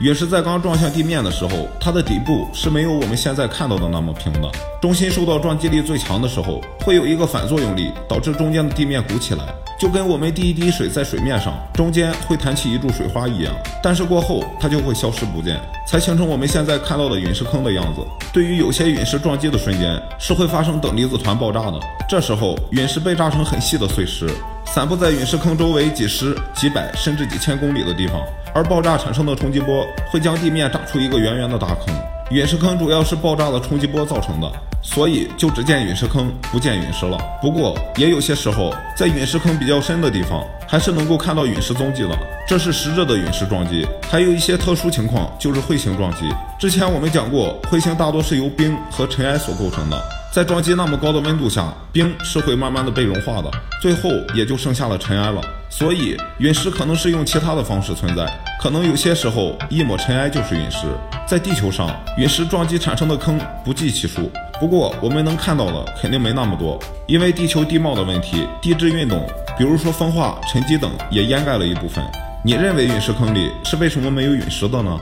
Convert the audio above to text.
陨石在刚撞向地面的时候，它的底部是没有我们现在看到的那么平的。中心受到撞击力最强的时候，会有一个反作用力，导致中间的地面鼓起来，就跟我们滴一滴水在水面上，中间会弹起一柱水花一样。但是过后它就会消失不见，才形成我们现在看到的陨石坑的样子。对于有些陨石撞击的瞬间，是会发生等离子团爆炸的。这时候陨石被炸成很细的碎石，散布在陨石坑周围几十、几百甚至几千公里的地方。而爆炸产生的冲击波会将地面炸出一个圆圆的大坑。陨石坑主要是爆炸的冲击波造成的，所以就只见陨石坑，不见陨石了。不过也有些时候，在陨石坑比较深的地方，还是能够看到陨石踪迹的，这是实质的陨石撞击。还有一些特殊情况，就是彗星撞击。之前我们讲过，彗星大多是由冰和尘埃所构成的。在撞击那么高的温度下，冰是会慢慢的被融化的，最后也就剩下了尘埃了。所以陨石可能是用其他的方式存在，可能有些时候一抹尘埃就是陨石。在地球上，陨石撞击产生的坑不计其数，不过我们能看到的肯定没那么多，因为地球地貌的问题、地质运动，比如说风化、沉积等，也掩盖了一部分。你认为陨石坑里是为什么没有陨石的呢？